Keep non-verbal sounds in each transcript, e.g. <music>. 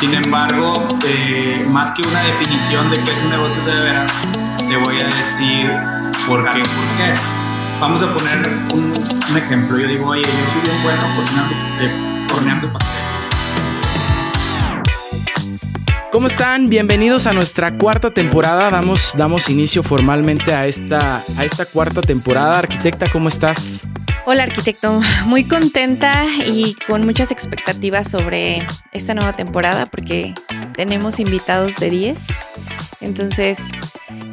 Sin embargo, eh, más que una definición de qué es un negocio de veras, te voy a decir por qué. ¿Por qué? Vamos a poner un, ejemplo. Yo digo, oye, yo soy bien bueno cocinando, eh, horneando pastel. ¿Cómo están? Bienvenidos a nuestra cuarta temporada. Damos, damos inicio formalmente a esta, a esta cuarta temporada. Arquitecta, ¿cómo estás? Hola arquitecto, muy contenta y con muchas expectativas sobre esta nueva temporada porque tenemos invitados de 10. Entonces,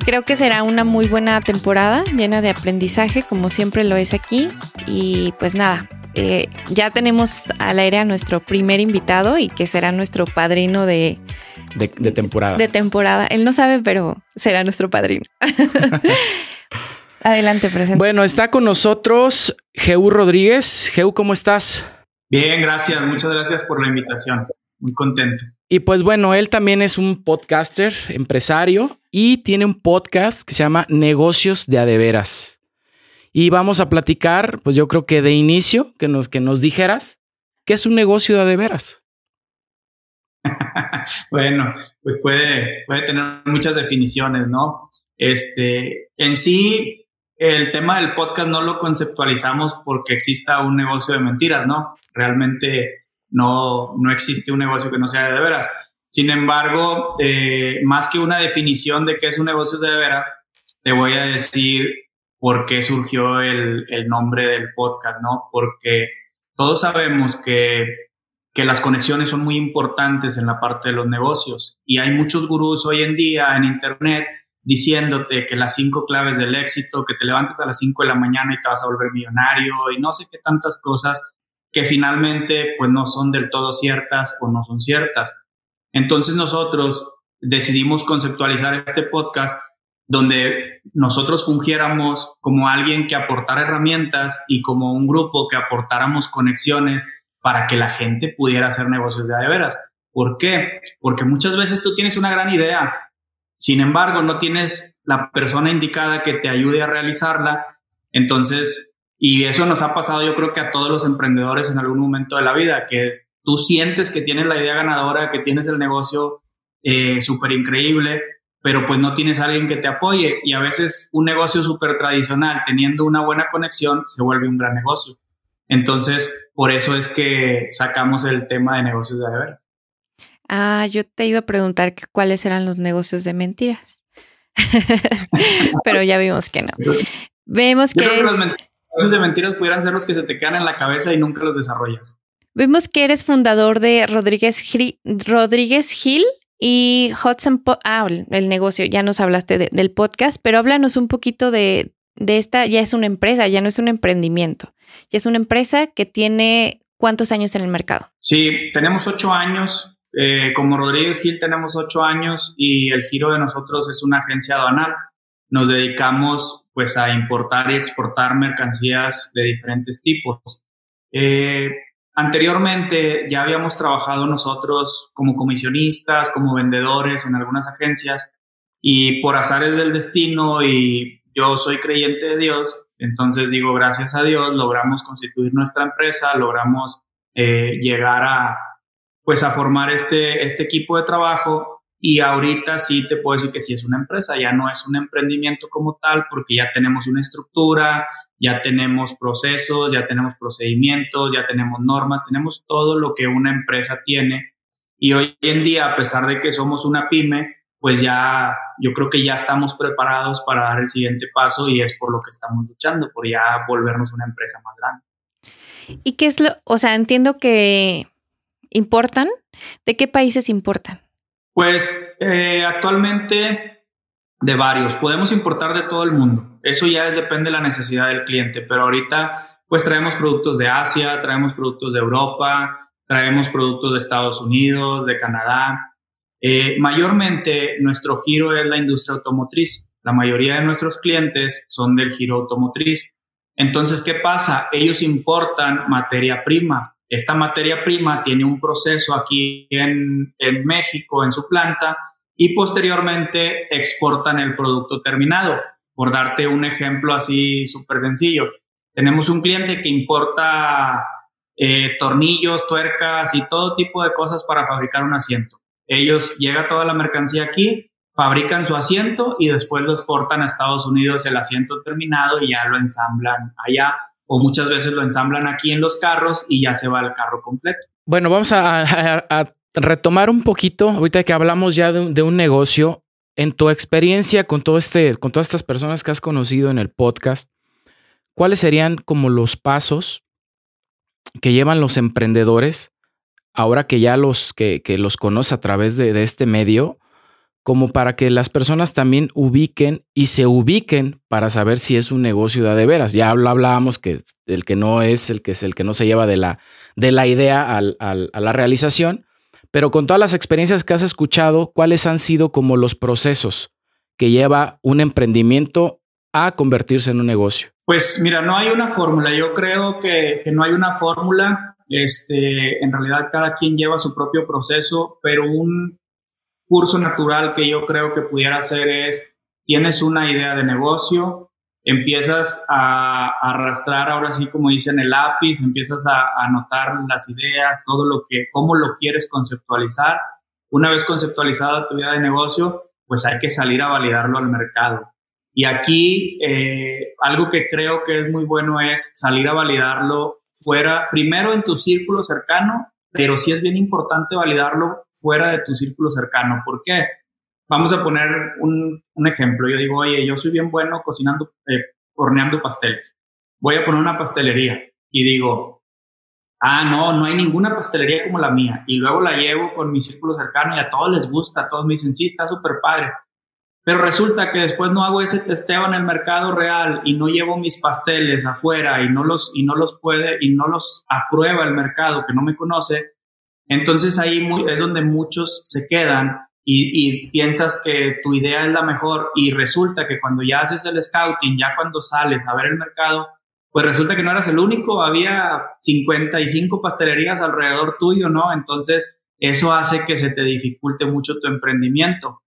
creo que será una muy buena temporada llena de aprendizaje como siempre lo es aquí. Y pues nada, eh, ya tenemos al aire a nuestro primer invitado y que será nuestro padrino de, de, de temporada. De temporada. Él no sabe, pero será nuestro padrino. <laughs> Adelante, presente. Bueno, está con nosotros Geu Rodríguez. Geu, ¿cómo estás? Bien, gracias. Muchas gracias por la invitación. Muy contento. Y pues bueno, él también es un podcaster, empresario, y tiene un podcast que se llama Negocios de Adeveras. Y vamos a platicar, pues yo creo que de inicio, que nos, que nos dijeras, ¿qué es un negocio de adeveras? <laughs> bueno, pues puede, puede tener muchas definiciones, ¿no? Este, en sí, el tema del podcast no lo conceptualizamos porque exista un negocio de mentiras, ¿no? Realmente no, no existe un negocio que no sea de veras. Sin embargo, eh, más que una definición de qué es un negocio de veras, te voy a decir por qué surgió el, el nombre del podcast, ¿no? Porque todos sabemos que, que las conexiones son muy importantes en la parte de los negocios y hay muchos gurús hoy en día en Internet diciéndote que las cinco claves del éxito, que te levantes a las cinco de la mañana y te vas a volver millonario y no sé qué tantas cosas que finalmente pues no son del todo ciertas o no son ciertas. Entonces nosotros decidimos conceptualizar este podcast donde nosotros fungiéramos como alguien que aportara herramientas y como un grupo que aportáramos conexiones para que la gente pudiera hacer negocios de a de veras. ¿Por qué? Porque muchas veces tú tienes una gran idea, sin embargo, no tienes la persona indicada que te ayude a realizarla. Entonces, y eso nos ha pasado yo creo que a todos los emprendedores en algún momento de la vida, que tú sientes que tienes la idea ganadora, que tienes el negocio eh, súper increíble, pero pues no tienes a alguien que te apoye. Y a veces un negocio súper tradicional, teniendo una buena conexión, se vuelve un gran negocio. Entonces, por eso es que sacamos el tema de negocios de deber. Ah, yo te iba a preguntar cuáles eran los negocios de mentiras. <laughs> Pero ya vimos que no. Vemos que, los negocios de mentiras pudieran ser los que se te quedan en la cabeza y nunca los desarrollas. Vemos que eres fundador de Rodríguez, Rodríguez Hill y Hudson. ah, el negocio, ya nos hablaste del podcast, pero háblanos un poquito de, de esta. Ya es una empresa, ya no es un emprendimiento. Ya es una empresa que tiene cuántos años en el mercado. Sí, tenemos ocho años eh, como Rodríguez Gil tenemos ocho años y el giro de nosotros es una agencia aduanal. Nos dedicamos pues a importar y exportar mercancías de diferentes tipos. Eh, anteriormente ya habíamos trabajado nosotros como comisionistas, como vendedores en algunas agencias y por azares del destino y yo soy creyente de Dios, entonces digo gracias a Dios logramos constituir nuestra empresa, logramos eh, llegar a, pues a formar este, este equipo de trabajo y ahorita sí te puedo decir que sí es una empresa, ya no es un emprendimiento como tal porque ya tenemos una estructura, ya tenemos procesos, ya tenemos procedimientos, ya tenemos normas, tenemos todo lo que una empresa tiene y hoy en día a pesar de que somos una pyme, pues ya yo creo que ya estamos preparados para dar el siguiente paso y es por lo que estamos luchando, por ya volvernos una empresa más grande. ¿Y qué es lo, o sea, entiendo que ¿Importan? ¿De qué países importan? Pues eh, actualmente de varios. Podemos importar de todo el mundo. Eso ya depende de la necesidad del cliente, pero ahorita pues traemos productos de Asia, traemos productos de Europa, traemos productos de Estados Unidos, de Canadá. Eh, mayormente nuestro giro es la industria automotriz. La mayoría de nuestros clientes son del giro automotriz. Entonces, ¿qué pasa? Ellos importan materia prima, esta materia prima tiene un proceso aquí en, México, en su planta, y posteriormente exportan el producto terminado. Por darte un ejemplo así súper sencillo, tenemos un cliente que importa eh, tornillos, tuercas y todo tipo de cosas para fabricar un asiento. Ellos llega toda la mercancía aquí, fabrican su asiento y después lo exportan a Estados Unidos el asiento terminado y ya lo ensamblan allá o muchas veces lo ensamblan aquí en los carros y ya se va el carro completo. Bueno, vamos a, retomar un poquito, ahorita que hablamos ya de, un negocio, en tu experiencia con todo este, con todas estas personas que has conocido en el podcast, ¿cuáles serían como los pasos que llevan los emprendedores ahora que ya los que, los conoce a través de, de, este medio, como para que las personas también ubiquen y se ubiquen para saber si es un negocio de, veras. Ya hablábamos que el que no es, el que es el que no se lleva de la, de la idea a la realización, pero con todas las experiencias que has escuchado, ¿cuáles han sido como los procesos que lleva un emprendimiento a convertirse en un negocio? Pues mira, no hay una fórmula. Yo creo que, que no hay una fórmula. Este, en realidad cada quien lleva su propio proceso, pero un curso natural que yo creo que pudiera hacer es, tienes una idea de negocio, empiezas a, arrastrar ahora sí como dicen el lápiz, empiezas a, anotar las ideas, todo lo que, cómo lo quieres conceptualizar. Una vez conceptualizada tu idea de negocio, pues hay que salir a validarlo al mercado. Y aquí eh, algo que creo que es muy bueno es salir a validarlo fuera, primero en tu círculo cercano pero sí es bien importante validarlo fuera de tu círculo cercano. ¿Por qué? Vamos a poner un, ejemplo. Yo digo, oye, yo soy bien bueno cocinando, eh, horneando pasteles. Voy a poner una pastelería y digo, ah, no, no hay ninguna pastelería como la mía. Y luego la llevo con mi círculo cercano y a todos les gusta, a todos me dicen, sí, está súper padre. Pero resulta que después no hago ese testeo en el mercado real y no llevo mis pasteles afuera y no los, y no los puede y no los aprueba el mercado que no me conoce. Entonces ahí es donde muchos se quedan y, piensas que tu idea es la mejor y resulta que cuando ya haces el scouting, ya cuando sales a ver el mercado, pues resulta que no eras el único, había 55 pastelerías alrededor tuyo, ¿no? Entonces eso hace que se te dificulte mucho tu emprendimiento.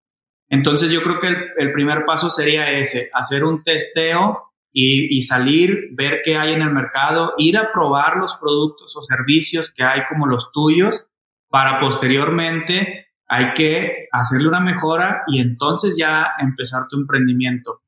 Entonces yo creo que el, primer paso sería ese, hacer un testeo y, salir, ver qué hay en el mercado, ir a probar los productos o servicios que hay como los tuyos para posteriormente hay que hacerle una mejora y entonces ya empezar tu emprendimiento.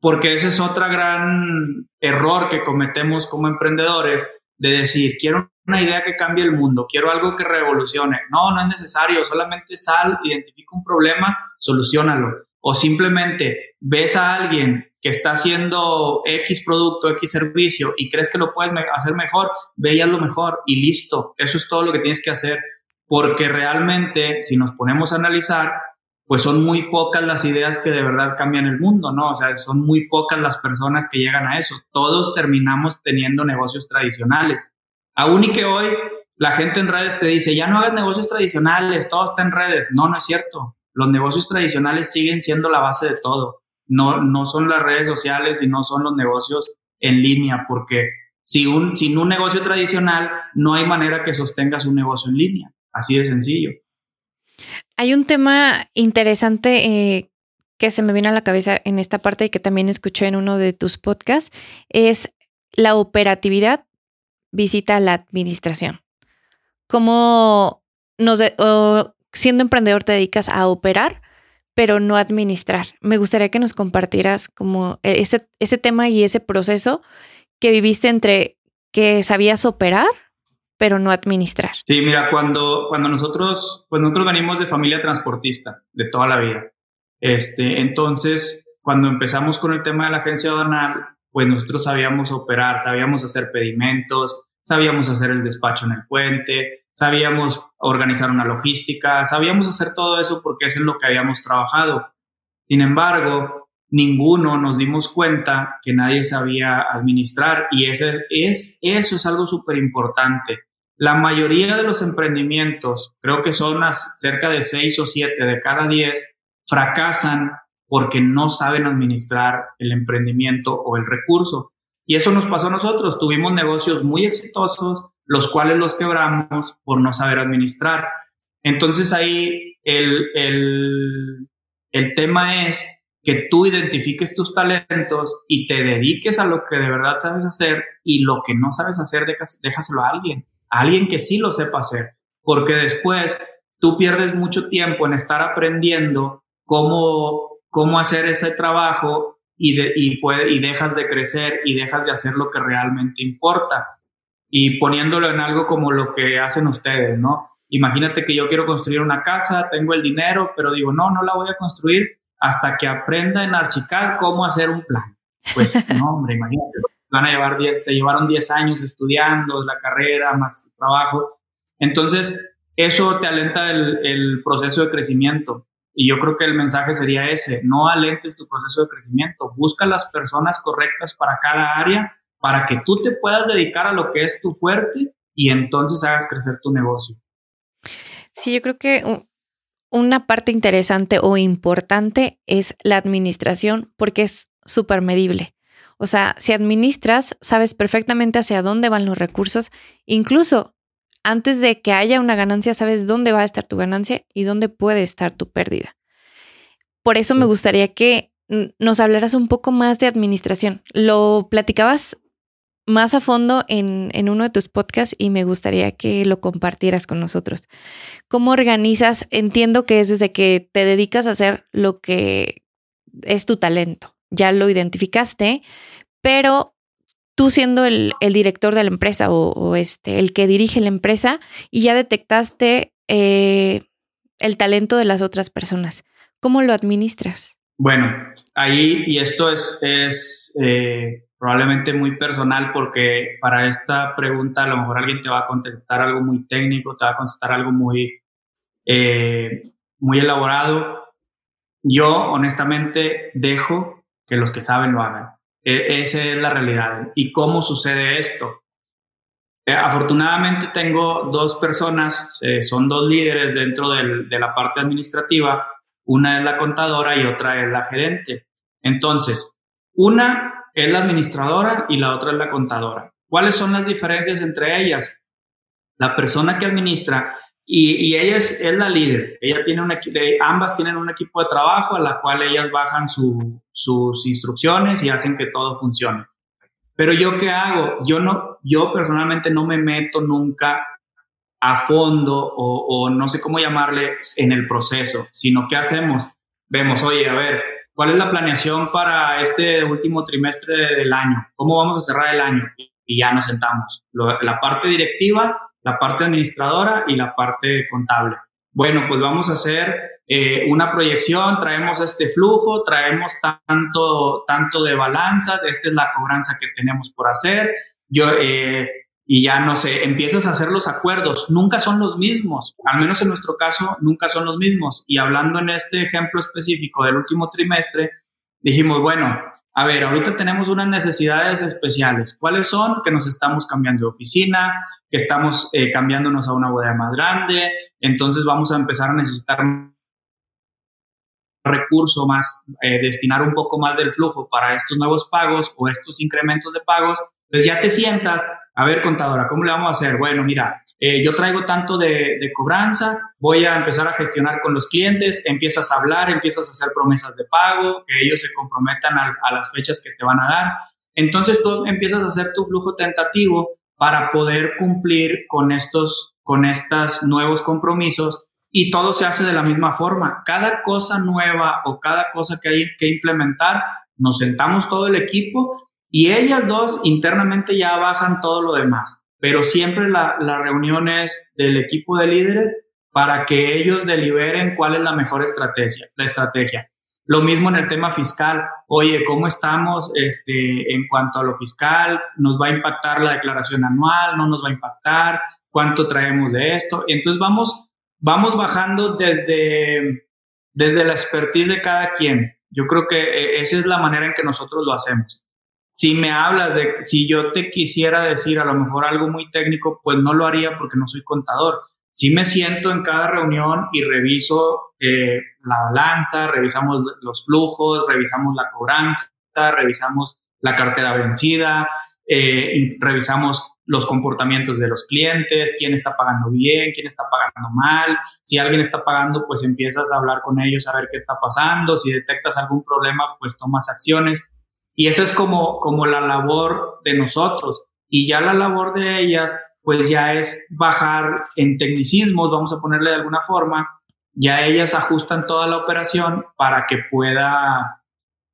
Porque ese es otro gran error que cometemos como emprendedores, de decir, quiero una idea que cambie el mundo, quiero algo que revolucione. No, no es necesario, solamente sal, identifica un problema, solucionalo. O simplemente ves a alguien que está haciendo X producto, X servicio y crees que lo puedes hacer mejor, ve lo mejor y listo. Eso es todo lo que tienes que hacer. Porque realmente, si nos ponemos a analizar, pues son muy pocas las ideas que de verdad cambian el mundo, ¿no? O sea, son muy pocas las personas que llegan a eso. Todos terminamos teniendo negocios tradicionales. Aún y que hoy la gente en redes te dice, ya no hagas negocios tradicionales, todo está en redes. No, no es cierto. Los negocios tradicionales siguen siendo la base de todo. No, no son las redes sociales y no son los negocios en línea, porque sin un negocio tradicional no hay manera que sostengas un negocio en línea. Así de sencillo. Hay un tema interesante eh, que se me viene a la cabeza en esta parte y que también escuché en uno de tus podcasts, es la operatividad visita la administración. Cómo nos siendo emprendedor te dedicas a operar, pero no administrar. Me gustaría que nos compartieras como ese, ese tema y ese proceso que viviste entre que sabías operar pero no administrar. Sí, mira, cuando, cuando nosotros, pues nosotros venimos de familia transportista, de toda la vida. Este, entonces, cuando empezamos con el tema de la agencia aduanal, pues nosotros sabíamos operar, sabíamos hacer pedimentos, sabíamos hacer el despacho en el puente, sabíamos organizar una logística, sabíamos hacer todo eso porque es lo que habíamos trabajado. Sin embargo, ninguno nos dimos cuenta que nadie sabía administrar y ese es, eso es algo súper importante. La mayoría de los emprendimientos, creo que son cerca de 6 o 7 de cada 10, fracasan porque no saben administrar el emprendimiento o el recurso. Y eso nos pasó a nosotros. Tuvimos negocios muy exitosos, los cuales los quebramos por no saber administrar. Entonces ahí el, el, el tema es que tú identifiques tus talentos y te dediques a lo que de verdad sabes hacer y lo que no sabes hacer, déjaselo a alguien alguien que sí lo sepa hacer, porque después tú pierdes mucho tiempo en estar aprendiendo cómo, cómo hacer ese trabajo y, y, puede, y dejas de crecer y dejas de hacer lo que realmente importa. Y poniéndolo en algo como lo que hacen ustedes, ¿no? Imagínate que yo quiero construir una casa, tengo el dinero, pero digo, no, no la voy a construir hasta que aprenda en Archicad cómo hacer un plan. Pues <laughs> no, hombre, imagínate, van a llevar 10, se llevaron 10 años estudiando la carrera, más trabajo. Entonces, eso te alenta el, proceso de crecimiento. Y yo creo que el mensaje sería ese, no alentes tu proceso de crecimiento, busca las personas correctas para cada área para que tú te puedas dedicar a lo que es tu fuerte y entonces hagas crecer tu negocio. Sí, yo creo que una parte interesante o importante es la administración porque es súper medible. O sea, si administras, sabes perfectamente hacia dónde van los recursos, incluso antes de que haya una ganancia, sabes dónde va a estar tu ganancia y dónde puede estar tu pérdida. Por eso me gustaría que nos hablaras un poco más de administración. Lo platicabas más a fondo en, en, uno de tus podcasts y me gustaría que lo compartieras con nosotros. ¿Cómo organizas? Entiendo que es desde que te dedicas a hacer lo que es tu talento. Ya lo identificaste, pero tú siendo el, director de la empresa o, este, el que dirige la empresa y ya detectaste eh, el talento de las otras personas. ¿Cómo lo administras? Bueno, ahí, y esto es, es eh, probablemente muy personal porque para esta pregunta a lo mejor alguien te va a contestar algo muy técnico, te va a contestar algo muy, eh, muy elaborado. Yo honestamente dejo que los que saben lo hagan. E, esa es la realidad. ¿Y cómo sucede esto? Eh, afortunadamente tengo dos personas, eh, son dos líderes dentro de la parte administrativa. Una es la contadora y otra es la gerente. Entonces, una es la administradora y la otra es la contadora. ¿Cuáles son las diferencias entre ellas? La persona que administra y, ella es, la líder. Ella tiene una, ambas tienen un equipo de trabajo a la cual ellas bajan sus instrucciones y hacen que todo funcione. Pero yo qué hago? Yo no, yo personalmente no me meto nunca a fondo o, o no sé cómo llamarle en el proceso, sino que hacemos, vemos, oye, a ver, ¿cuál es la planeación para este último trimestre del año? ¿Cómo vamos a cerrar el año? Y ya nos sentamos. la parte directiva la parte administradora y la parte contable. Bueno, pues vamos a hacer eh, una proyección, traemos este flujo, traemos tanto, tanto de balanza, esta es la cobranza que tenemos por hacer, yo, eh, y ya no sé, empiezas a hacer los acuerdos, nunca son los mismos, al menos en nuestro caso, nunca son los mismos. Y hablando en este ejemplo específico del último trimestre, dijimos, bueno, a ver, ahorita tenemos unas necesidades especiales. ¿Cuáles son? Que nos estamos cambiando de oficina, que estamos eh, cambiándonos a una bodega más grande, entonces vamos a empezar a necesitar recurso más, eh, destinar un poco más del flujo para estos nuevos pagos o estos incrementos de pagos pues ya te sientas, a ver, contadora, ¿cómo le vamos a hacer? Bueno, mira, eh, yo traigo tanto de, cobranza, voy a empezar a gestionar con los clientes, empiezas a hablar, empiezas a hacer promesas de pago, que ellos se comprometan a, a las fechas que te van a dar. Entonces tú empiezas a hacer tu flujo tentativo para poder cumplir con estos, con estos nuevos compromisos y todo se hace de la misma forma. Cada cosa nueva o cada cosa que hay que implementar, nos sentamos todo el equipo y ellas dos internamente ya bajan todo lo demás, pero siempre la, reunión es del equipo de líderes para que ellos deliberen cuál es la mejor estrategia, la estrategia. Lo mismo en el tema fiscal. Oye, ¿cómo estamos este, en cuanto a lo fiscal? ¿Nos va a impactar la declaración anual? ¿No nos va a impactar? ¿Cuánto traemos de esto? Entonces vamos, vamos bajando desde, desde la expertise de cada quien. Yo creo que eh, esa es la manera en que nosotros lo hacemos si me hablas de, si yo te quisiera decir a lo mejor algo muy técnico, pues no lo haría porque no soy contador. Si me siento en cada reunión y reviso eh, la balanza, revisamos los flujos, revisamos la cobranza, revisamos la cartera vencida, eh, revisamos los comportamientos de los clientes, quién está pagando bien, quién está pagando mal. Si alguien está pagando, pues empiezas a hablar con ellos a ver qué está pasando. Si detectas algún problema, pues tomas acciones. Y esa es como, como la labor de nosotros. Y ya la labor de ellas, pues ya es bajar en tecnicismos, vamos a ponerle de alguna forma, ya ellas ajustan toda la operación para que pueda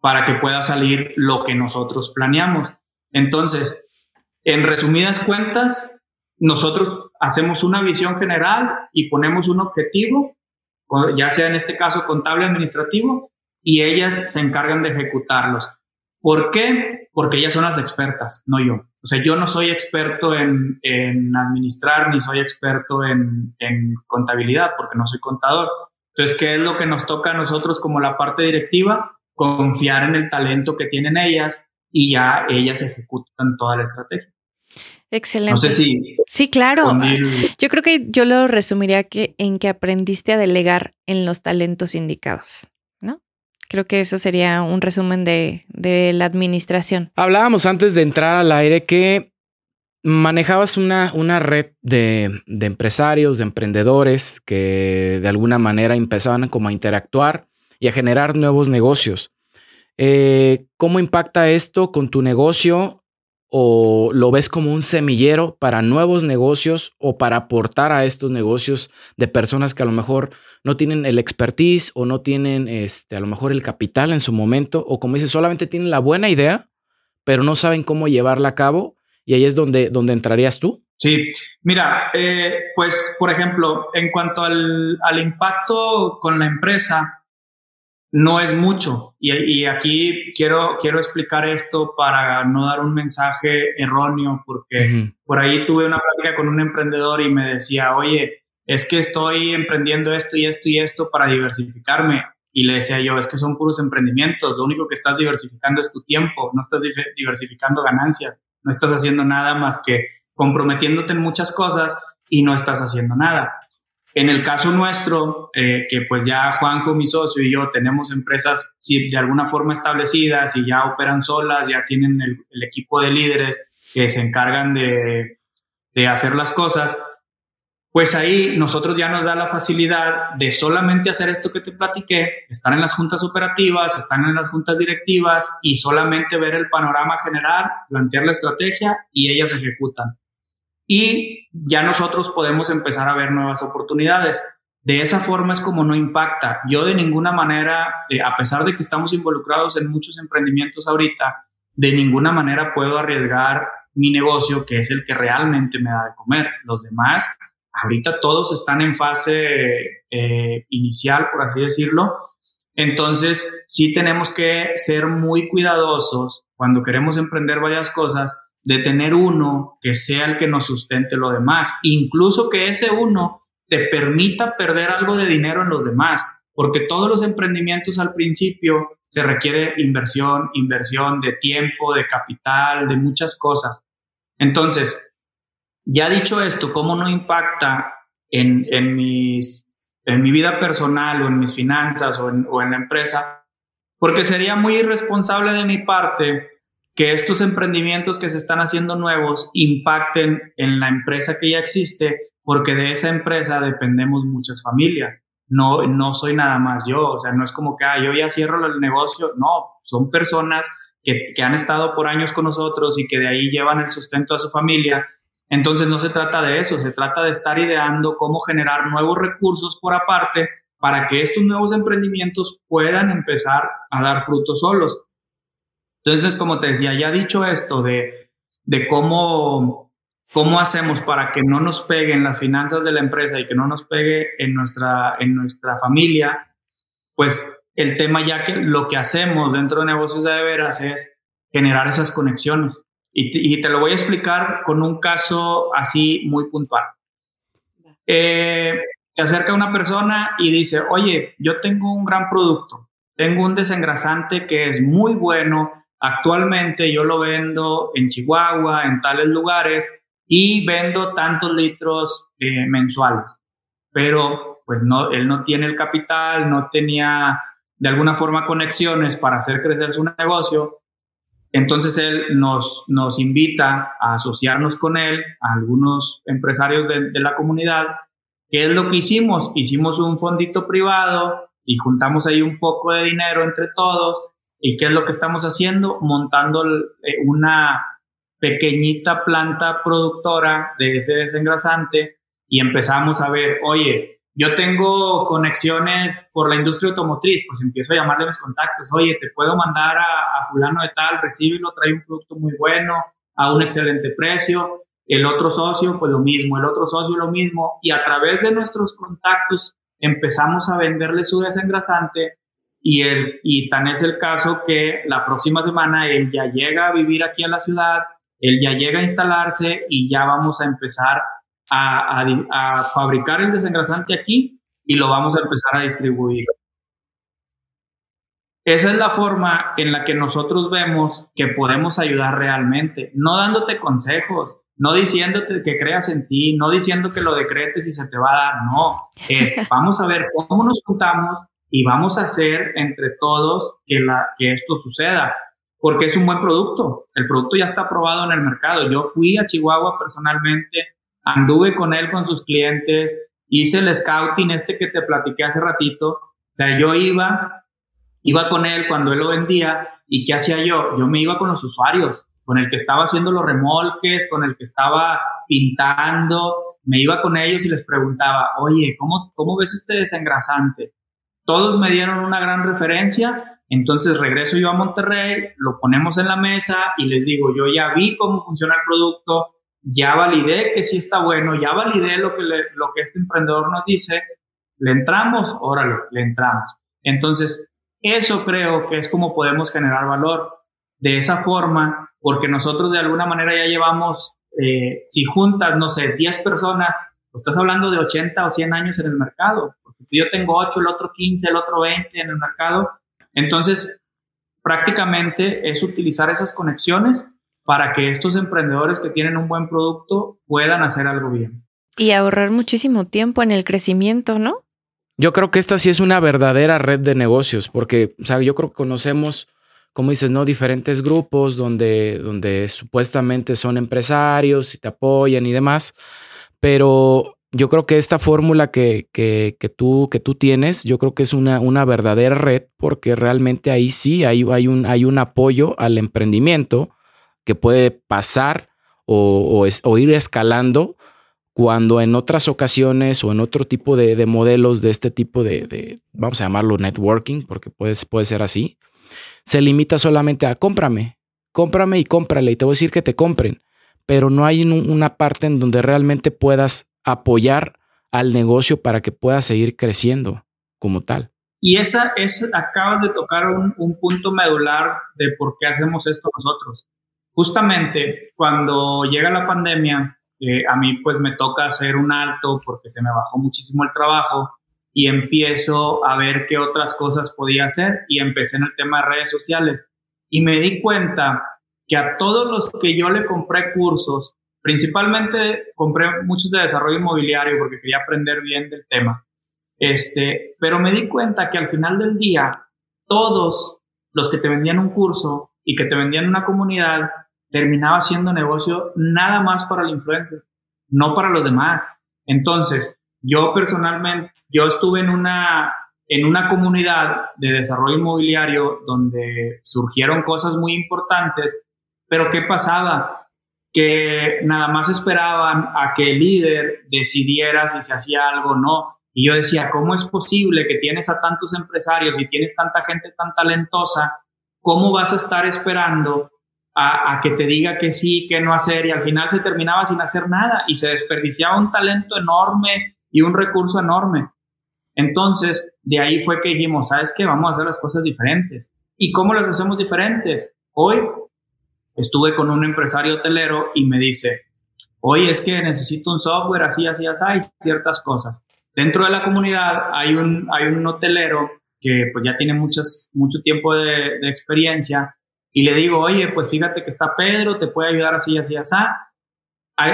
para que pueda salir lo que nosotros planeamos. Entonces, en resumidas cuentas, nosotros hacemos una visión general y ponemos un objetivo, ya sea en este caso contable administrativo, y ellas se encargan de ejecutarlos. ¿Por qué? Porque ellas son las expertas, no yo. O sea, yo no soy experto en, administrar ni soy experto en, en, contabilidad porque no soy contador. Entonces, ¿qué es lo que nos toca a nosotros como la parte directiva? Confiar en el talento que tienen ellas y ya ellas ejecutan toda la estrategia. Excelente. No sé si. Sí, claro. Yo creo que yo lo resumiría que en que aprendiste a delegar en los talentos indicados. Creo que eso sería un resumen de, la administración. Hablábamos antes de entrar al aire que manejabas una, una red de, empresarios, de emprendedores que de alguna manera empezaban como a interactuar y a generar nuevos negocios. Eh, ¿Cómo impacta esto con tu negocio o lo ves como un semillero para nuevos negocios o para aportar a estos negocios de personas que a lo mejor no tienen el expertise o no tienen este, a lo mejor el capital en su momento o como dices, solamente tienen la buena idea, pero no saben cómo llevarla a cabo y ahí es donde, donde entrarías tú? Sí, mira, eh, pues por ejemplo, en cuanto al, al impacto con la empresa, no es mucho. Y, aquí quiero, quiero explicar esto para no dar un mensaje erróneo, porque por ahí tuve una plática con un emprendedor y me decía, oye, es que estoy emprendiendo esto y esto y esto para diversificarme. Y le decía yo, es que son puros emprendimientos, lo único que estás diversificando es tu tiempo, no estás diversificando ganancias, no estás haciendo nada más que comprometiéndote en muchas cosas y no estás haciendo nada. En el caso nuestro, eh, que pues ya Juanjo, mi socio y yo tenemos empresas de alguna forma establecidas y ya operan solas, ya tienen el, equipo de líderes que se encargan de, de, hacer las cosas, pues ahí nosotros ya nos da la facilidad de solamente hacer esto que te platiqué, estar en las juntas operativas, estar en las juntas directivas y solamente ver el panorama general, plantear la estrategia y ellas ejecutan y ya nosotros podemos empezar a ver nuevas oportunidades. De esa forma es como no impacta. Yo de ninguna manera, eh, a pesar de que estamos involucrados en muchos emprendimientos ahorita, de ninguna manera puedo arriesgar mi negocio, que es el que realmente me da de comer. Los demás, ahorita todos están en fase eh, inicial, por así decirlo. Entonces, sí tenemos que ser muy cuidadosos cuando queremos emprender varias cosas de tener uno que sea el que nos sustente lo demás, incluso que ese uno te permita perder algo de dinero en los demás, porque todos los emprendimientos al principio se requiere inversión, inversión de tiempo, de capital, de muchas cosas. Entonces, ya dicho esto, ¿cómo no impacta en, en, mis, en mi vida personal o en mis finanzas o en, o en la empresa? Porque sería muy irresponsable de mi parte que estos emprendimientos que se están haciendo nuevos impacten en la empresa que ya existe, porque de esa empresa dependemos muchas familias. No, no soy nada más yo, o sea, no es como que ah, yo ya cierro el negocio, no, son personas que, que han estado por años con nosotros y que de ahí llevan el sustento a su familia. Entonces no se trata de eso, se trata de estar ideando cómo generar nuevos recursos por aparte para que estos nuevos emprendimientos puedan empezar a dar frutos solos. Entonces, como te decía, ya dicho esto de, de cómo, cómo hacemos para que no nos peguen las finanzas de la empresa y que no nos pegue en nuestra, en nuestra familia, pues el tema ya que lo que hacemos dentro de negocios de veras es generar esas conexiones. Y, y te lo voy a explicar con un caso así muy puntual. Eh, se acerca una persona y dice, oye, yo tengo un gran producto, tengo un desengrasante que es muy bueno, Actualmente yo lo vendo en Chihuahua, en tales lugares, y vendo tantos litros eh, mensuales. Pero pues no, él no tiene el capital, no tenía de alguna forma conexiones para hacer crecer su negocio. Entonces él nos, nos invita a asociarnos con él, a algunos empresarios de, de la comunidad. ¿Qué es lo que hicimos? Hicimos un fondito privado y juntamos ahí un poco de dinero entre todos ¿Y qué es lo que estamos haciendo? Montando eh, una, pequeñita planta productora de ese desengrasante y empezamos a ver, oye, yo tengo conexiones por la industria automotriz, pues empiezo a llamarle a mis contactos, oye, te puedo mandar a, fulano de tal, recíbelo, trae un producto muy bueno, a un excelente precio, el otro socio, pues lo mismo, el otro socio lo mismo, y a través de nuestros contactos empezamos a venderle su desengrasante y, tan es el caso que la próxima semana él ya llega a vivir aquí en la ciudad, él ya llega a instalarse y ya vamos a empezar a, a, fabricar el desengrasante aquí y lo vamos a empezar a distribuir. Esa es la forma en la que nosotros vemos que podemos ayudar realmente, no dándote consejos, no diciéndote que creas en ti, no diciendo que lo decretes y se te va a dar, no, es <laughs> vamos a ver cómo nos juntamos y vamos a hacer entre todos que, la, que esto suceda, porque es un buen producto, el producto ya está aprobado en el mercado, yo fui a Chihuahua personalmente, anduve con él, con sus clientes, hice el scouting este que te platiqué hace ratito, o sea, yo iba, iba con él cuando él lo vendía y ¿qué hacía yo? Yo me iba con los usuarios, con el que estaba haciendo los remolques, con el que estaba pintando, me iba con ellos y les preguntaba, oye, ¿cómo, cómo ves este desengrasante? Todos me dieron una gran referencia, entonces regreso yo a Monterrey, lo ponemos en la mesa y les digo, yo ya vi cómo funciona el producto, ya validé que sí está bueno, ya validé lo que, lo que este emprendedor nos dice, le entramos, órale, le entramos. Entonces, eso creo que es como podemos generar valor. De esa forma, porque nosotros de alguna manera ya llevamos, eh, si juntas, no sé, 10 personas, estás hablando de 80 o 100 años en el mercado, porque yo tengo 8, el otro 15, el otro 20 en el mercado. Entonces, prácticamente es utilizar esas conexiones para que estos emprendedores que tienen un buen producto puedan hacer algo bien. Y ahorrar muchísimo tiempo en el crecimiento, ¿no? Yo creo que esta sí es una verdadera red de negocios, porque, o sea, yo creo que conocemos como dices, ¿no? Diferentes grupos donde, donde supuestamente son empresarios y te apoyan y demás, pero yo creo que esta fórmula que, que, que, tú, que tú tienes, yo creo que es una, una verdadera red porque realmente ahí sí hay, un, hay un apoyo al emprendimiento que puede pasar o, o, ir escalando cuando en otras ocasiones o en otro tipo de, de modelos de este tipo de, vamos a llamarlo networking, porque puede ser así, se limita solamente a cómprame, cómprame y cómprale y te voy a decir que te compren, pero no hay una parte en donde realmente puedas apoyar al negocio para que pueda seguir creciendo como tal. Y esa es, acabas de tocar un, punto medular de por qué hacemos esto nosotros. Justamente cuando llega la pandemia, eh, a mí pues me toca hacer un alto porque se me bajó muchísimo el trabajo y empiezo a ver qué otras cosas podía hacer y empecé en el tema de redes sociales y me di cuenta que a todos los que yo le compré cursos, principalmente compré muchos de desarrollo inmobiliario porque quería aprender bien del tema, este, pero me di cuenta que al final del día todos los que te vendían un curso y que te vendían una comunidad terminaba haciendo negocio nada más para la influencer, no para los demás. Entonces, yo personalmente, yo estuve en una, en una comunidad de desarrollo inmobiliario donde surgieron cosas muy importantes, pero ¿qué pasaba? Que nada más esperaban a que el líder decidiera si se hacía algo o no. Y yo decía, ¿cómo es posible que tienes a tantos empresarios y tienes tanta gente tan talentosa? ¿Cómo vas a estar esperando a, que te diga que sí, que no hacer? Y al final se terminaba sin hacer nada y se desperdiciaba un talento enorme y un recurso enorme. Entonces, de ahí fue que dijimos, ¿sabes qué? Vamos a hacer las cosas diferentes. ¿Y cómo las hacemos diferentes? Hoy estuve con un empresario hotelero y me dice, oye, es que necesito un software así, así, así, hay ciertas cosas. Dentro de la comunidad hay un, hay un hotelero que pues ya tiene muchos, mucho tiempo de, experiencia y le digo, oye, pues fíjate que está Pedro, te puede ayudar así, así, así.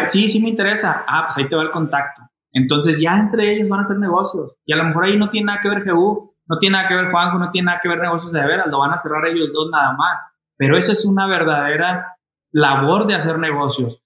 Sí, sí me interesa. Ah, pues ahí te va el contacto. Entonces ya entre ellos van a hacer negocios. Y a lo mejor ahí no tiene nada que ver GU, no tiene nada que ver Juanjo, no tiene nada que ver negocios de veras, lo van a cerrar ellos dos nada más. Pero eso es una verdadera labor de hacer negocios.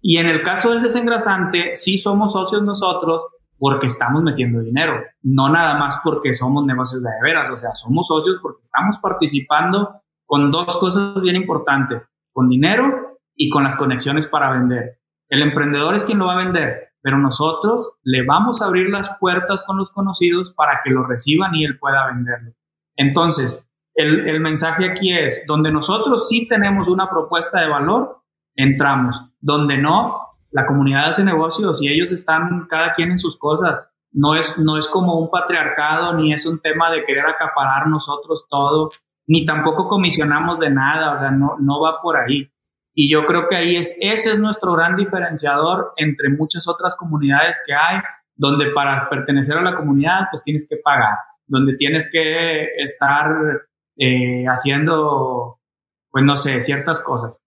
Y en el caso del desengrasante, sí somos socios nosotros porque estamos metiendo dinero, no nada más porque somos negocios de veras, o sea, somos socios porque estamos participando con dos cosas bien importantes, con dinero y con las conexiones para vender. El emprendedor es quien lo va a vender, pero nosotros le vamos a abrir las puertas con los conocidos para que lo reciban y él pueda venderlo. Entonces, el, el mensaje aquí es, donde nosotros sí tenemos una propuesta de valor, entramos. Donde no, la comunidad hace negocios y ellos están cada quien en sus cosas. No es, no es como un patriarcado, ni es un tema de querer acaparar nosotros todo, ni tampoco comisionamos de nada, o sea, no, no va por ahí. Y yo creo que ahí es, ese es nuestro gran diferenciador entre muchas otras comunidades que hay, donde para pertenecer a la comunidad, pues tienes que pagar, donde tienes que estar eh, haciendo, pues no sé, ciertas cosas.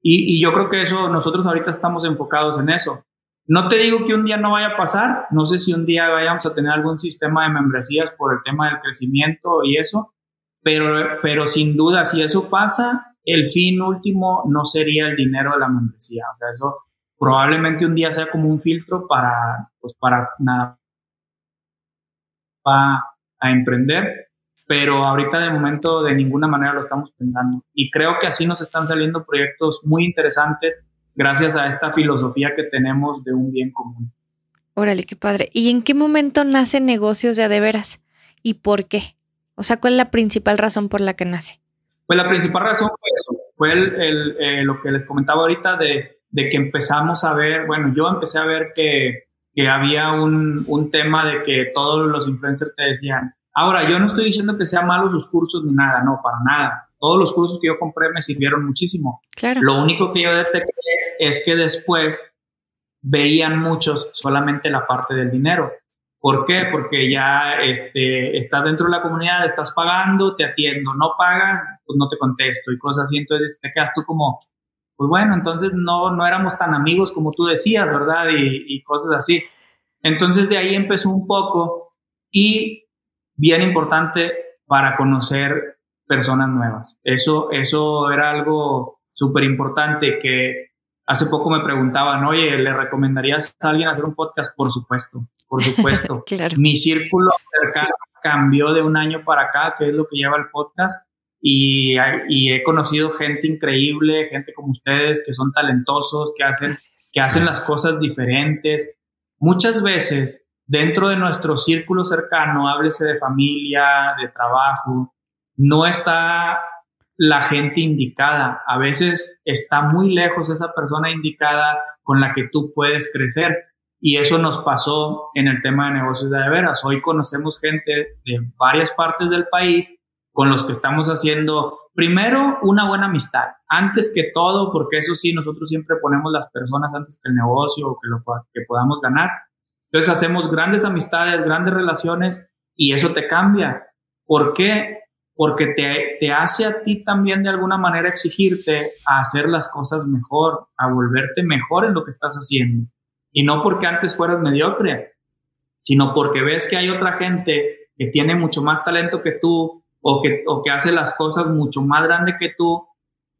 Y, y, yo creo que eso, nosotros ahorita estamos enfocados en eso. No te digo que un día no vaya a pasar, no sé si un día vayamos a tener algún sistema de membresías por el tema del crecimiento y eso, pero, pero sin duda, si eso pasa, el fin último no sería el dinero de la membresía. O sea, eso probablemente un día sea como un filtro para, pues para nada, para a emprender, pero ahorita de momento de ninguna manera lo estamos pensando. Y creo que así nos están saliendo proyectos muy interesantes gracias a esta filosofía que tenemos de un bien común. Órale, qué padre. ¿Y en qué momento nacen negocios de veras? ¿Y por qué? O sea, ¿cuál es la principal razón por la que nace? Pues la principal razón fue eso, fue el, eh, lo que les comentaba ahorita de, de, que empezamos a ver, bueno, yo empecé a ver que, que había un, un, tema de que todos los influencers te decían, ahora yo no estoy diciendo que sean malos sus cursos ni nada, no, para nada. Todos los cursos que yo compré me sirvieron muchísimo. Claro. Lo único que yo detecté es que después veían muchos solamente la parte del dinero. ¿Por qué? Porque ya este, estás dentro de la comunidad, estás pagando, te atiendo, no pagas, pues no te contesto y cosas así. Entonces te quedas tú como, pues bueno, entonces no, no éramos tan amigos como tú decías, ¿verdad? Y, y cosas así. Entonces de ahí empezó un poco y bien importante para conocer personas nuevas. Eso, eso era algo súper importante que hace poco me preguntaban, oye, ¿le recomendarías a alguien hacer un podcast? Por supuesto por <laughs> supuesto. Mi círculo cercano cambió de un año para acá, que es lo que lleva el podcast, y, y, he conocido gente increíble, gente como ustedes, que son talentosos, que hacen, que hacen las cosas diferentes. Muchas veces, dentro de nuestro círculo cercano, háblese de familia, de trabajo, no está la gente indicada. A veces está muy lejos esa persona indicada con la que tú puedes crecer. Y eso nos pasó en el tema de negocios de, veras. Hoy conocemos gente de varias partes del país con los que estamos haciendo, primero, una buena amistad, antes que todo, porque eso sí, nosotros siempre ponemos las personas antes que el negocio o que, lo, que podamos ganar. Entonces hacemos grandes amistades, grandes relaciones y eso te cambia. ¿Por qué? Porque te, te hace a ti también de alguna manera exigirte a hacer las cosas mejor, a volverte mejor en lo que estás haciendo. Y no porque antes fueras mediocre, sino porque ves que hay otra gente que tiene mucho más talento que tú o que, o que hace las cosas mucho más grande que tú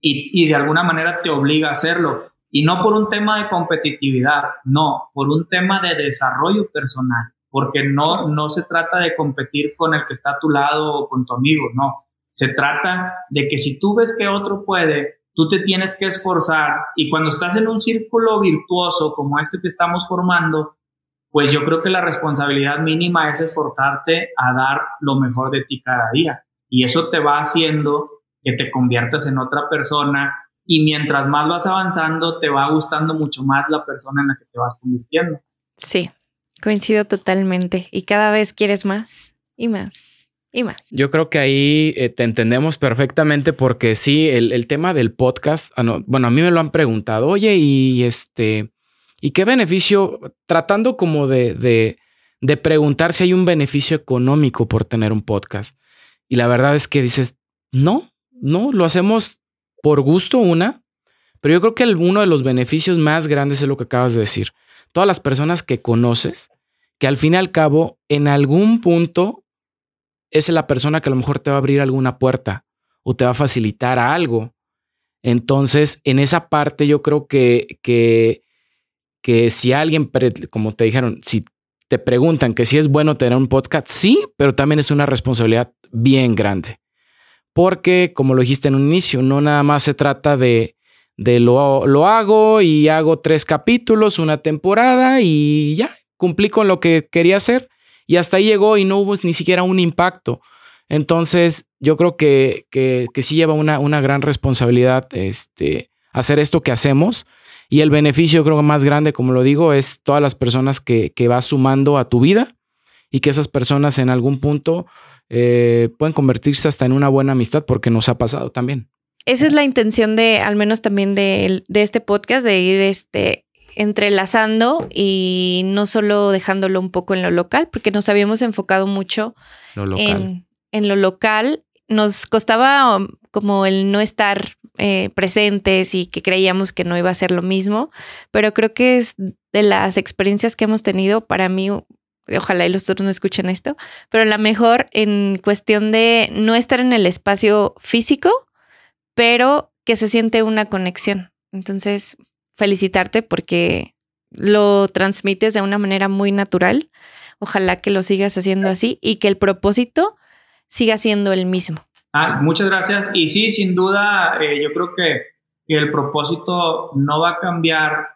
y, y de alguna manera te obliga a hacerlo. Y no por un tema de competitividad, no, por un tema de desarrollo personal, porque no, no se trata de competir con el que está a tu lado o con tu amigo, no. Se trata de que si tú ves que otro puede, tú te tienes que esforzar y cuando estás en un círculo virtuoso como este que estamos formando, pues yo creo que la responsabilidad mínima es esforzarte a dar lo mejor de ti cada día. Y eso te va haciendo que te conviertas en otra persona y mientras más vas avanzando, te va gustando mucho más la persona en la que te vas convirtiendo. Sí, coincido totalmente. Y cada vez quieres más y más y más. Yo creo que ahí eh, te entendemos perfectamente porque sí, el, tema del podcast, ah, bueno, a mí me lo han preguntado, oye, y este, ¿y qué beneficio? Tratando como de, de, de preguntar si hay un beneficio económico por tener un podcast. Y la verdad es que dices, no, no, lo hacemos por gusto una, pero yo creo que uno de los beneficios más grandes es lo que acabas de decir. Todas las personas que conoces, que al fin y al cabo, en algún punto es la persona que a lo mejor te va a abrir alguna puerta o te va a facilitar algo. Entonces, en esa parte yo creo que, que, que si alguien, como te dijeron, si te preguntan que si es bueno tener un podcast, sí, pero también es una responsabilidad bien grande. Porque, como lo dijiste en un inicio, no nada más se trata de, lo, lo hago y hago tres capítulos, una temporada y ya, cumplí con lo que quería hacer y hasta ahí llegó y no hubo ni siquiera un impacto. Entonces, yo creo que, que, sí lleva una, una, gran responsabilidad este, hacer esto que hacemos. Y el beneficio, creo que más grande, como lo digo, es todas las personas que, que vas sumando a tu vida y que esas personas en algún punto eh, pueden convertirse hasta en una buena amistad porque nos ha pasado también. Esa es la intención de, al menos también de, de este podcast, de ir este, entrelazando y no solo dejándolo un poco en lo local, porque nos habíamos enfocado mucho En, en, lo local. Nos costaba um, como el no estar eh, presentes y que creíamos que no iba a ser lo mismo, pero creo que es de las experiencias que hemos tenido para mí. Ojalá y los otros no escuchen esto, pero la mejor en cuestión de no estar en el espacio físico, pero que se siente una conexión. Entonces, felicitarte porque lo transmites de una manera muy natural. Ojalá que lo sigas haciendo así y que el propósito siga siendo el mismo. Ah, muchas gracias. Y sí, sin duda, eh, yo creo que, el propósito no va a cambiar.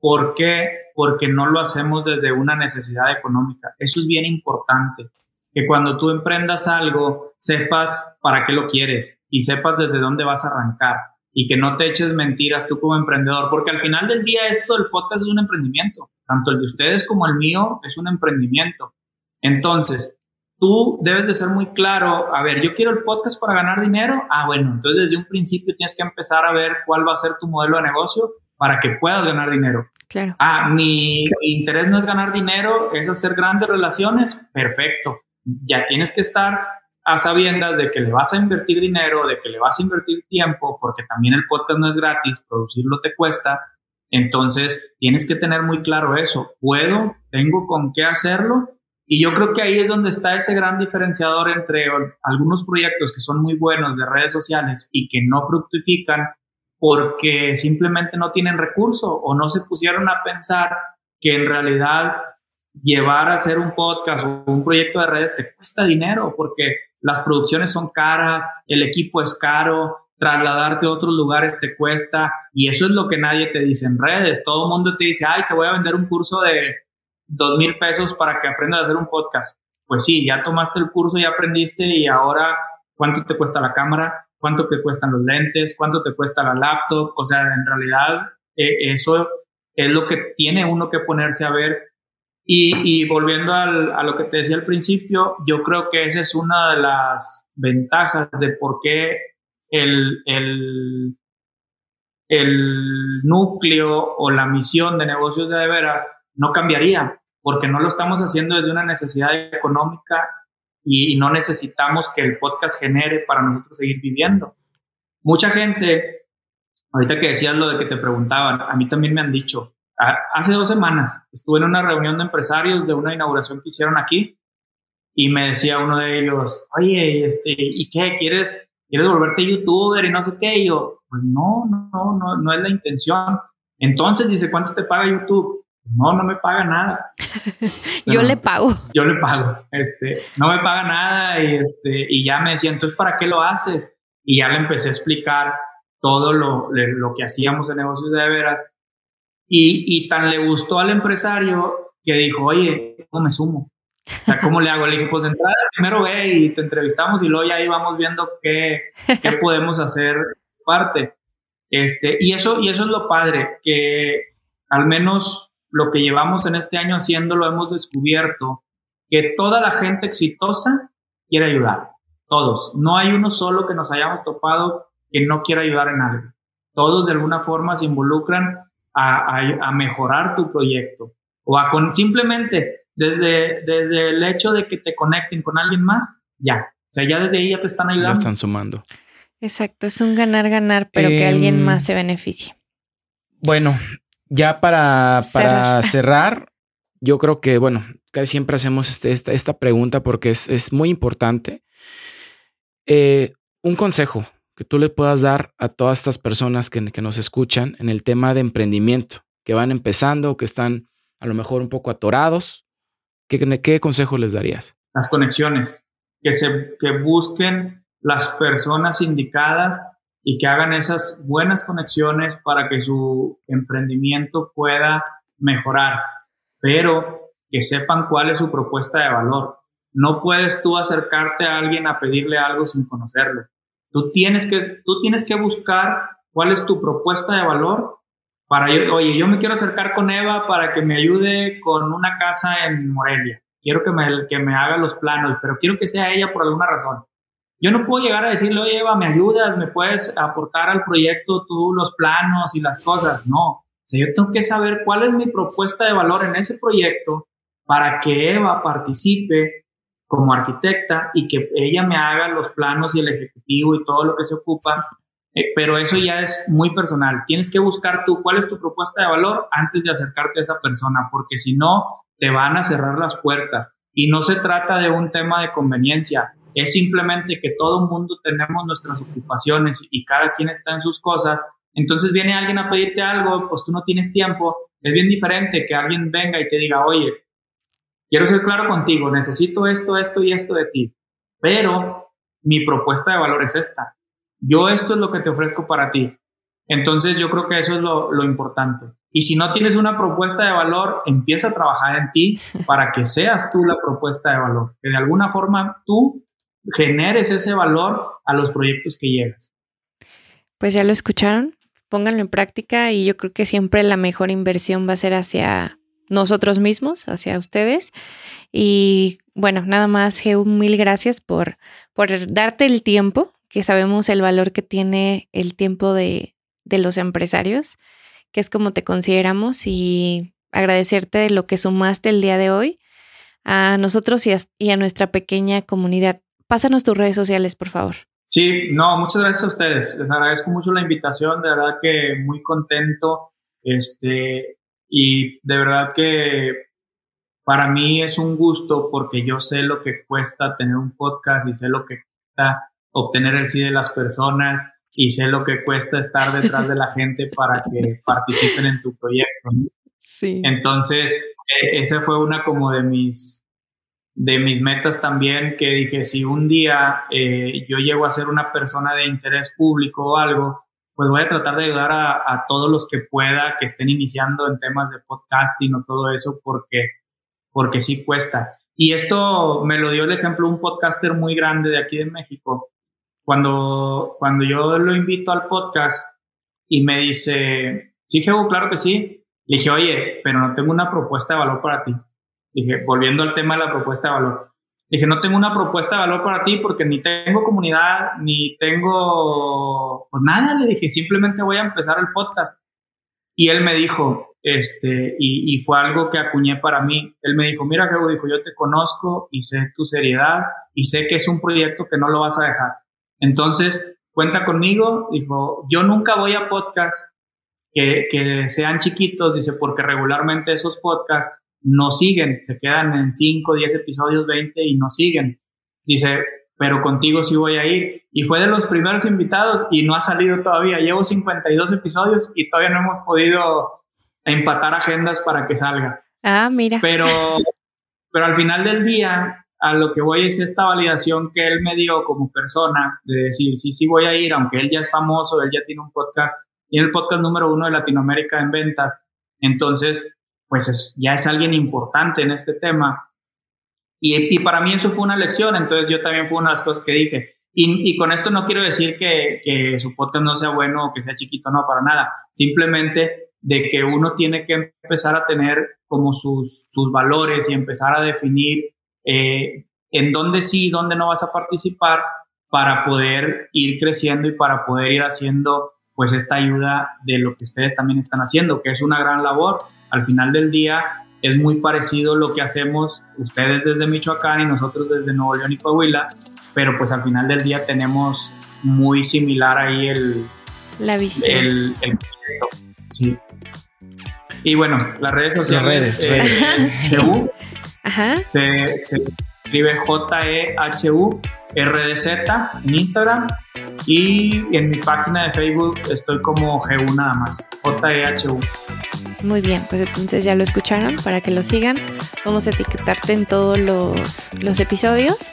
¿Por qué? Porque no lo hacemos desde una necesidad económica. Eso es bien importante. Que cuando tú emprendas algo, sepas para qué lo quieres y sepas desde dónde vas a arrancar y que no te eches mentiras tú como emprendedor, porque al final del día esto del podcast es un emprendimiento, tanto el de ustedes como el mío es un emprendimiento. Entonces, tú debes de ser muy claro, a ver, yo quiero el podcast para ganar dinero, ah, bueno, entonces desde un principio tienes que empezar a ver cuál va a ser tu modelo de negocio para que puedas ganar dinero. Claro. Ah, mi interés no es ganar dinero, es hacer grandes relaciones, perfecto. Ya tienes que estar a sabiendas de que le vas a invertir dinero, de que le vas a invertir tiempo, porque también el podcast no es gratis, producirlo te cuesta. Entonces, tienes que tener muy claro eso. ¿Puedo? ¿Tengo con qué hacerlo? Y yo creo que ahí es donde está ese gran diferenciador entre algunos proyectos que son muy buenos de redes sociales y que no fructifican porque simplemente no tienen recurso o no se pusieron a pensar que en realidad llevar a hacer un podcast o un proyecto de redes te cuesta dinero porque las producciones son caras, el equipo es caro, trasladarte a otros lugares te cuesta y eso es lo que nadie te dice en redes. Todo el mundo te dice, ay, te voy a vender un curso de dos mil pesos para que aprendas a hacer un podcast. Pues sí, ya tomaste el curso, ya aprendiste y ahora, ¿cuánto te cuesta la cámara? ¿Cuánto te cuestan los lentes? ¿Cuánto te cuesta la laptop? O sea, en realidad eh, eso es lo que tiene uno que ponerse a ver y, volviendo a lo que te decía al principio, yo creo que esa es una de las ventajas de por qué el, el, el núcleo o la misión de negocios de, de veras no cambiaría, porque no lo estamos haciendo desde una necesidad económica y, y no necesitamos que el podcast genere para nosotros seguir viviendo. Mucha gente, ahorita que decías lo de que te preguntaban, a mí también me han dicho, hace dos semanas estuve en una reunión de empresarios de una inauguración que hicieron aquí y me decía uno de ellos, oye, este, ¿y qué? ¿Quieres, quieres volverte youtuber y no sé qué? Y yo, pues no, no, no, no es la intención. Entonces dice, ¿cuánto te paga YouTube? No, no me paga nada. <laughs> yo le pago. Yo le pago. Este, no me paga nada y este, y ya me decía, entonces, ¿para qué lo haces? Y ya le empecé a explicar todo lo, lo que hacíamos en negocios de veras y, tan le gustó al empresario que dijo, oye, ¿cómo me sumo? O sea, ¿cómo le hago? Le dije, pues entrada, primero ve y te entrevistamos y luego ya ahí vamos viendo qué, qué <laughs> podemos hacer parte. Este, y, eso, y eso es lo padre, que al menos lo que llevamos en este año haciendo lo hemos descubierto, que toda la gente exitosa quiere ayudar, todos. No hay uno solo que nos hayamos topado que no quiera ayudar en algo. Todos de alguna forma se involucran a, mejorar tu proyecto o a con, simplemente desde, desde el hecho de que te conecten con alguien más, ya. O sea, ya desde ahí ya te están ayudando. Ya están sumando. Exacto, es un ganar-ganar, pero que alguien em, más se beneficie. Bueno, ya para, para <laughs> cerrar. yo creo que, bueno, casi siempre hacemos este, esta, esta, pregunta porque es, es muy importante. Eh, un consejo que tú le puedas dar a todas estas personas que, nos escuchan en el tema de emprendimiento, que van empezando, que están a lo mejor un poco atorados? ¿Qué, qué consejo les darías? Las conexiones, que, se, que busquen las personas indicadas y que hagan esas buenas conexiones para que su emprendimiento pueda mejorar, pero que sepan cuál es su propuesta de valor. No puedes tú acercarte a alguien a pedirle algo sin conocerlo. Tú tienes que, tú tienes que buscar cuál es tu propuesta de valor para, oye, yo me quiero acercar con Eva para que me ayude con una casa en Morelia. Quiero que me, que me haga los planos, pero quiero que sea ella por alguna razón. Yo no puedo llegar a decirle, oye, Eva, ¿me ayudas? ¿Me puedes aportar al proyecto tú los planos y las cosas? No. O yo tengo que saber cuál es mi propuesta de valor en ese proyecto para que Eva participe como arquitecta y que ella me haga los planos y el ejecutivo y todo lo que se ocupa. Eh, pero eso ya es muy personal. Tienes que buscar tú cuál es tu propuesta de valor antes de acercarte a esa persona, porque si no, te van a cerrar las puertas. Y no se trata de un tema de conveniencia, es simplemente que todo el mundo tenemos nuestras ocupaciones y cada quien está en sus cosas. Entonces viene alguien a pedirte algo, pues tú no tienes tiempo. Es bien diferente que alguien venga y te diga, oye, quiero ser claro contigo, necesito esto, esto y esto de ti, pero mi propuesta de valor es esta. Yo esto es lo que te ofrezco para ti. Entonces yo creo que eso es lo, lo, importante. Y si no tienes una propuesta de valor, empieza a trabajar en ti <laughs> para que seas tú la propuesta de valor. Que de alguna forma tú generes ese valor a los proyectos que llegas. Pues ya lo escucharon, pónganlo en práctica y yo creo que siempre la mejor inversión va a ser hacia nosotros mismos, hacia ustedes. Y bueno, nada más, Geu, mil gracias por, por darte el tiempo, que sabemos el valor que tiene el tiempo de, de los empresarios, que es como te consideramos, y agradecerte lo que sumaste el día de hoy a nosotros y a, y a nuestra pequeña comunidad. Pásanos tus redes sociales, por favor. Sí, no, muchas gracias a ustedes. Les agradezco mucho la invitación, de verdad que muy contento. Este, y de verdad que para mí es un gusto porque yo sé lo que cuesta tener un podcast y sé lo que cuesta obtener el sí de las personas y sé lo que cuesta estar detrás de la <laughs> gente para que participen en tu proyecto. Sí. Entonces, e, esa fue una como de mis, de mis metas también, que dije, si un día eh, yo llego a ser una persona de interés público o algo, pues voy a tratar de ayudar a, todos los que pueda, que estén iniciando en temas de podcasting o todo eso, porque, porque sí cuesta. Y esto me lo dio el ejemplo un podcaster muy grande de aquí de México. Cuando, cuando yo lo invito al podcast y me dice, sí, Jehu, claro que sí. Le dije, oye, pero no tengo una propuesta de valor para ti. Dije, volviendo al tema de la propuesta de valor. Dije, no tengo una propuesta de valor para ti porque ni tengo comunidad, ni tengo, pues nada, le dije, simplemente voy a empezar el podcast. Y él me dijo, este, y, fue algo que acuñé para mí. Él me dijo, mira, Gabo, dijo, yo te conozco y sé tu seriedad y sé que es un proyecto que no lo vas a dejar. Entonces, cuenta conmigo. Dijo, yo nunca voy a podcasts que, que sean chiquitos, dice, porque regularmente esos podcasts no siguen, se quedan en 5, 10 episodios, 20 y no siguen. Dice, pero contigo sí voy a ir. Y fue de los primeros invitados y no ha salido todavía. Llevo 52 episodios y todavía no hemos podido empatar agendas para que salga. Ah, mira. Pero, pero al final del día, a lo que voy es esta validación que él me dio como persona, de decir, sí, sí voy a ir, aunque él ya es famoso, él ya tiene un podcast, tiene el podcast número uno de Latinoamérica en ventas. Entonces, pues ya es alguien importante en este tema. Y, para mí eso fue una lección, entonces yo también fue una de las cosas que dije. Y, con esto no quiero decir que, que, su podcast no sea bueno o que sea chiquito, no, para nada. Simplemente de que uno tiene que empezar a tener como sus, sus valores y empezar a definir eh, en dónde sí y dónde no vas a participar para poder ir creciendo y para poder ir haciendo pues esta ayuda de lo que ustedes también están haciendo, que es una gran labor al final del día es muy parecido lo que hacemos ustedes desde Michoacán y nosotros desde Nuevo León y Coahuila, pero pues al final del día tenemos muy similar ahí el... La visión. El, sí. Y bueno, las redes sociales. Las redes, redes. <laughs> Ajá. Se, se escribe J-E-H-U RDZ en Instagram y en mi página de Facebook estoy como G1 nada más, J-E-H-U. Muy bien, pues entonces ya lo escucharon para que lo sigan. Vamos a etiquetarte en todos los, los episodios.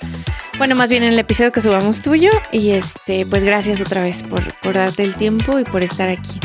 Bueno, más bien en el episodio que subamos tuyo. Y este, pues gracias otra vez por, por darte el tiempo y por estar aquí.